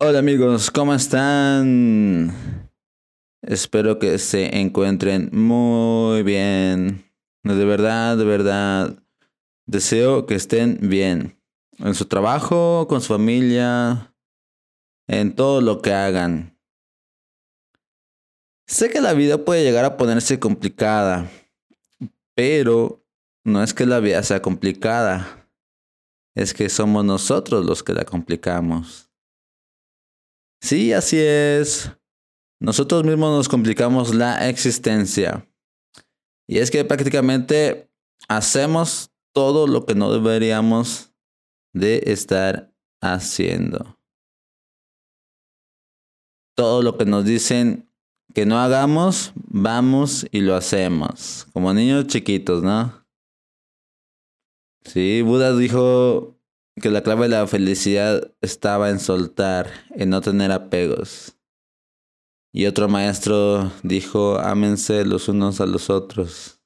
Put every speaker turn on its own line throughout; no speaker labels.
Hola amigos, ¿cómo están? Espero que se encuentren muy bien. De verdad, de verdad. Deseo que estén bien. En su trabajo, con su familia, en todo lo que hagan. Sé que la vida puede llegar a ponerse complicada, pero no es que la vida sea complicada, es que somos nosotros los que la complicamos. Sí, así es. Nosotros mismos nos complicamos la existencia. Y es que prácticamente hacemos todo lo que no deberíamos de estar haciendo. Todo lo que nos dicen que no hagamos, vamos y lo hacemos. Como niños chiquitos, ¿no? Sí, Buda dijo que la clave de la felicidad estaba en soltar, en no tener apegos. Y otro maestro dijo, ámense los unos a los otros.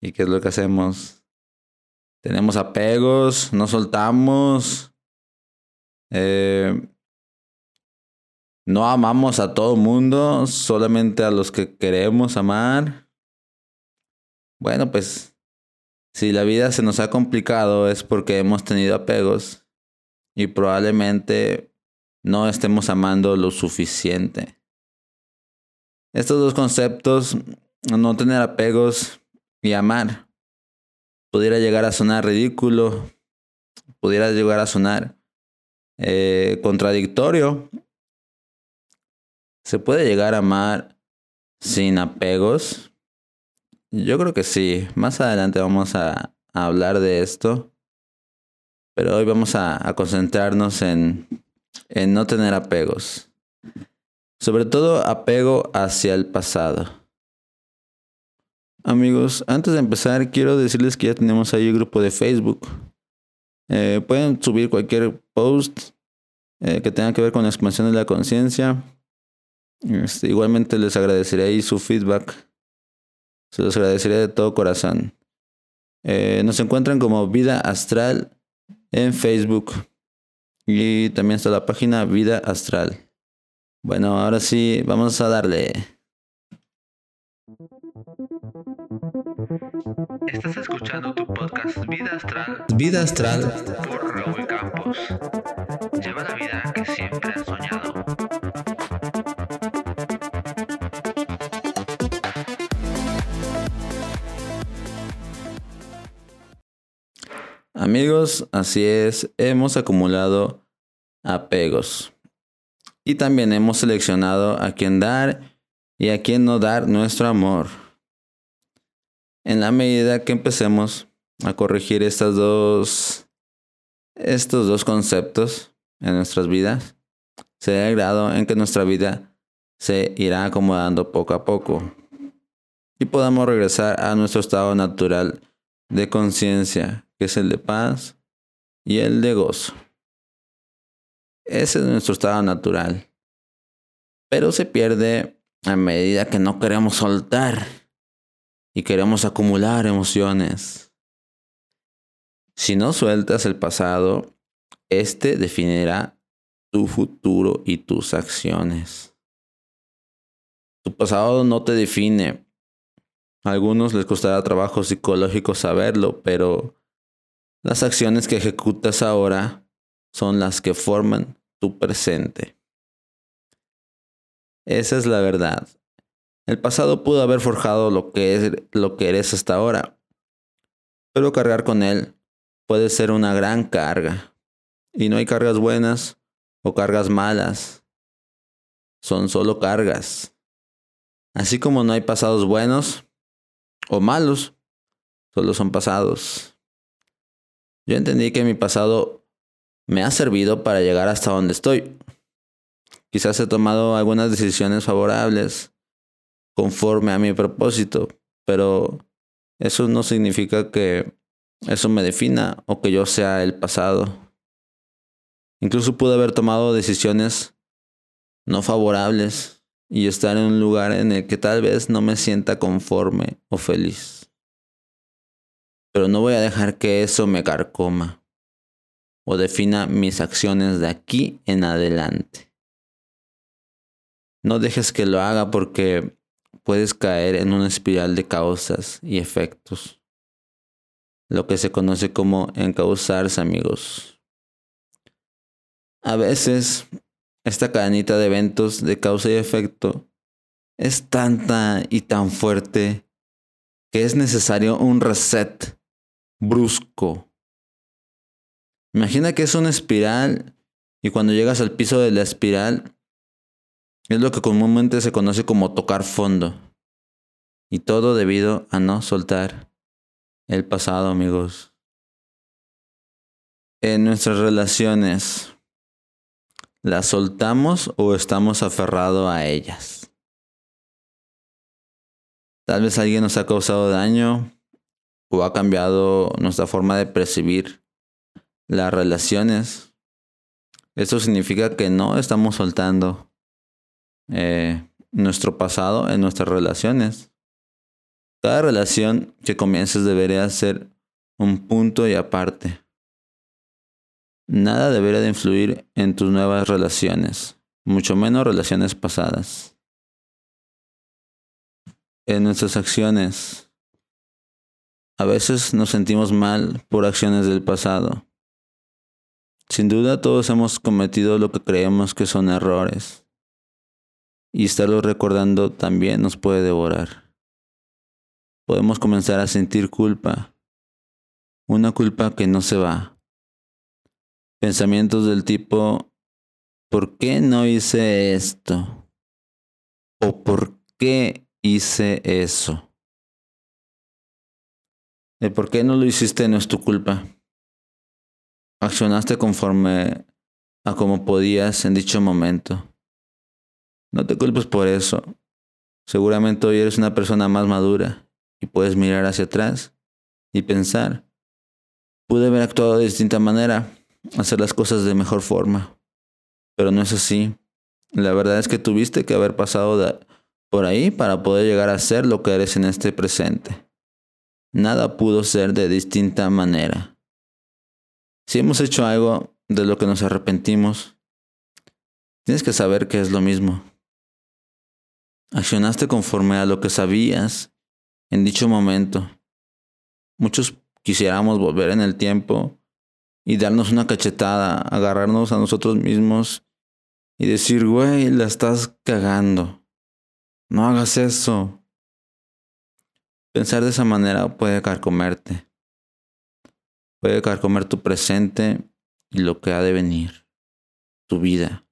¿Y qué es lo que hacemos? Tenemos apegos, no soltamos. Eh, no amamos a todo mundo, solamente a los que queremos amar. Bueno, pues si la vida se nos ha complicado es porque hemos tenido apegos y probablemente no estemos amando lo suficiente. Estos dos conceptos, no tener apegos y amar, pudiera llegar a sonar ridículo, pudiera llegar a sonar eh, contradictorio. ¿Se puede llegar a amar sin apegos? Yo creo que sí. Más adelante vamos a, hablar de esto. Pero hoy vamos a, concentrarnos en, en no tener apegos. Sobre todo apego hacia el pasado. Amigos, antes de empezar, quiero decirles que ya tenemos ahí el grupo de Facebook. Eh, pueden subir cualquier post eh, que tenga que ver con la expansión de la conciencia. Este, igualmente les agradeceré ahí su feedback se los agradecería de todo corazón. Eh, nos encuentran como Vida Astral en Facebook. Y también está la página Vida Astral. Bueno, ahora sí, vamos a darle.
Estás escuchando tu podcast Vida Astral.
Vida Astral.
Por Raúl Campos. Lleva la vida
Amigos, así es, hemos acumulado apegos. Y también hemos seleccionado a quién dar y a quién no dar nuestro amor. En la medida que empecemos a corregir estos dos conceptos en nuestras vidas, será el grado en que nuestra vida se irá acomodando poco a poco y podamos regresar a nuestro estado natural de conciencia que es el de paz y el de gozo. Ese es nuestro estado natural. Pero se pierde a medida que no queremos soltar y queremos acumular emociones. Si no sueltas el pasado, este definirá tu futuro y tus acciones. Tu pasado no te define. A algunos les costará trabajo psicológico saberlo, pero las acciones que ejecutas ahora son las que forman tu presente. Esa es la verdad. El pasado pudo haber forjado lo que, lo que eres hasta ahora, pero cargar con él puede ser una gran carga. Y no hay cargas buenas o cargas malas. Son solo cargas. Así como no hay pasados buenos o malos, solo son pasados. Yo entendí que mi pasado me ha servido para llegar hasta donde estoy. Quizás he tomado algunas decisiones favorables conforme a mi propósito, pero eso no significa que eso me defina o que yo sea el pasado. Incluso pude haber tomado decisiones no favorables y estar en un lugar en el que tal vez no me sienta conforme o feliz pero no voy a dejar que eso me carcoma o defina mis acciones de aquí en adelante. No dejes que lo haga porque puedes caer en una espiral de causas y efectos, lo que se conoce como encauzarse amigos. A veces, esta cadenita de eventos de causa y efecto es tanta y tan fuerte que es necesario un reset brusco. Imagina que es una espiral y cuando llegas al piso de la espiral es lo que comúnmente se conoce como tocar fondo. Y todo debido a no soltar el pasado, amigos. En nuestras relaciones, ¿las soltamos o estamos aferrados a ellas? Tal vez alguien nos ha causado daño o ha cambiado nuestra forma de percibir las relaciones. Esto significa que no estamos soltando eh, nuestro pasado en nuestras relaciones. Cada relación que comiences debería ser un punto y aparte. Nada debería de influir en tus nuevas relaciones, mucho menos relaciones pasadas. En nuestras acciones, a veces nos sentimos mal por acciones del pasado. Sin duda todos hemos cometido lo que creemos que son errores y estarlo recordando también nos puede devorar. Podemos comenzar a sentir culpa, una culpa que no se va. Pensamientos del tipo, ¿por qué no hice esto? ¿O por qué hice eso? Por qué no lo hiciste no es tu culpa. Accionaste conforme a como podías en dicho momento. No te culpes por eso. Seguramente hoy eres una persona más madura y puedes mirar hacia atrás y pensar, pude haber actuado de distinta manera, hacer las cosas de mejor forma, pero no es así. La verdad es que tuviste que haber pasado por ahí para poder llegar a ser lo que eres en este presente. Nada pudo ser de distinta manera. Si hemos hecho algo de lo que nos arrepentimos, tienes que saber que es lo mismo. Accionaste conforme a lo que sabías en dicho momento. Muchos quisiéramos volver en el tiempo y darnos una cachetada, agarrarnos a nosotros mismos y decir, güey, la estás cagando. No hagas eso. Pensar de esa manera puede carcomerte. Puede carcomer tu presente y lo que ha de venir, tu vida.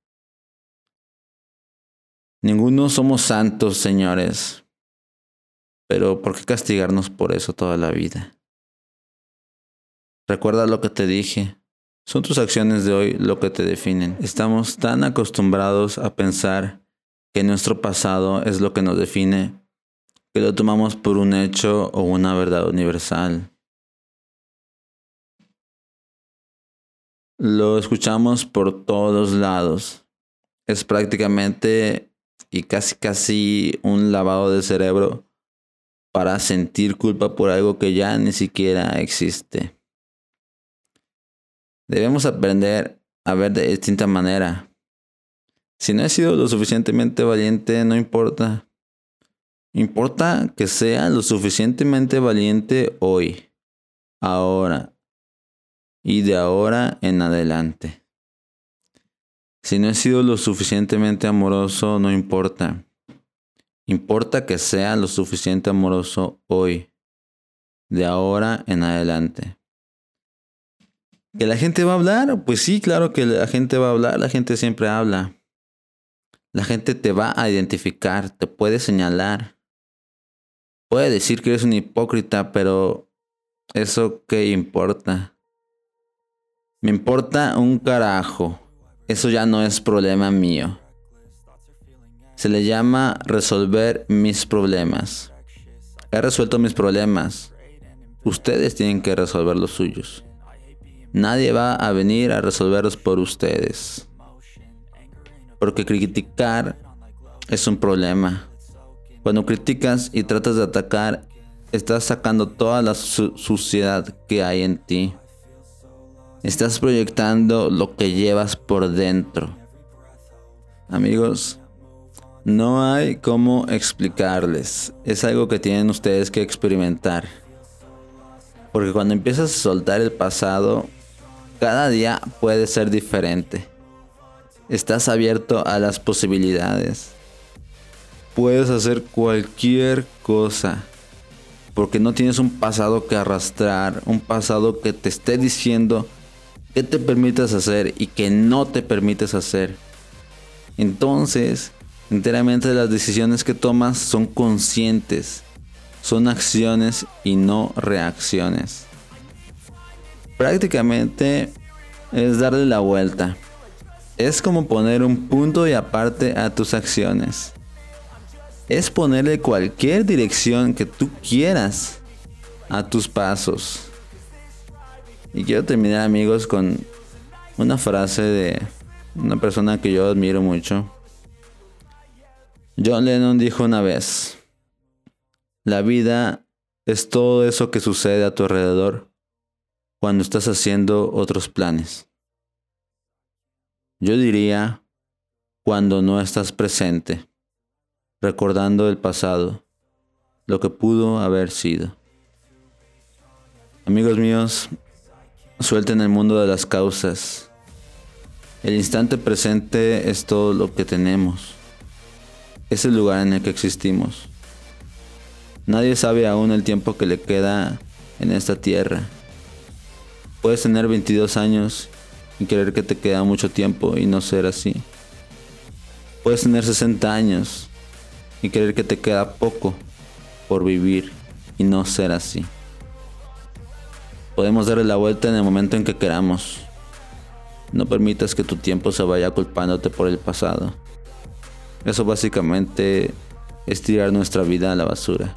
Ninguno somos santos, señores. Pero ¿por qué castigarnos por eso toda la vida? Recuerda lo que te dije. Son tus acciones de hoy lo que te definen. Estamos tan acostumbrados a pensar que nuestro pasado es lo que nos define, que lo tomamos por un hecho o una verdad universal. Lo escuchamos por todos lados. Es prácticamente y casi casi un lavado de cerebro para sentir culpa por algo que ya ni siquiera existe. Debemos aprender a ver de distinta manera. Si no he sido lo suficientemente valiente, no importa. Importa que sea lo suficientemente valiente hoy, ahora y de ahora en adelante. Si no he sido lo suficientemente amoroso, no importa. Importa que sea lo suficiente amoroso hoy, de ahora en adelante. ¿Que la gente va a hablar? Pues sí, claro que la gente va a hablar, la gente siempre habla. La gente te va a identificar, te puede señalar. Puede decir que eres un hipócrita, pero ¿eso qué importa? Me importa un carajo. Eso ya no es problema mío. Se le llama resolver mis problemas. He resuelto mis problemas. Ustedes tienen que resolver los suyos. Nadie va a venir a resolverlos por ustedes. Porque criticar es un problema. Cuando criticas y tratas de atacar, estás sacando toda la suciedad que hay en ti. Estás proyectando lo que llevas por dentro. Amigos, no hay cómo explicarles. Es algo que tienen ustedes que experimentar. Porque cuando empiezas a soltar el pasado, cada día puede ser diferente. Estás abierto a las posibilidades. Puedes hacer cualquier cosa. Porque no tienes un pasado que arrastrar. Un pasado que te esté diciendo qué te permites hacer y qué no te permites hacer. Entonces, enteramente las decisiones que tomas son conscientes. Son acciones y no reacciones. Prácticamente es darle la vuelta. Es como poner un punto y aparte a tus acciones. Es ponerle cualquier dirección que tú quieras a tus pasos. Y quiero terminar amigos con una frase de una persona que yo admiro mucho. John Lennon dijo una vez, la vida es todo eso que sucede a tu alrededor cuando estás haciendo otros planes. Yo diría cuando no estás presente, recordando el pasado, lo que pudo haber sido. Amigos míos, suelten el mundo de las causas. El instante presente es todo lo que tenemos. Es el lugar en el que existimos. Nadie sabe aún el tiempo que le queda en esta tierra. Puedes tener 22 años y creer que te queda mucho tiempo y no ser así. Puedes tener 60 años y creer que te queda poco por vivir y no ser así. Podemos darle la vuelta en el momento en que queramos. No permitas que tu tiempo se vaya culpándote por el pasado. Eso básicamente es tirar nuestra vida a la basura.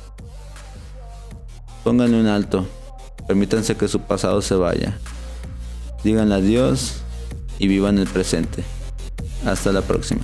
Pónganle un alto. Permítanse que su pasado se vaya. Díganle adiós y vivan el presente. Hasta la próxima.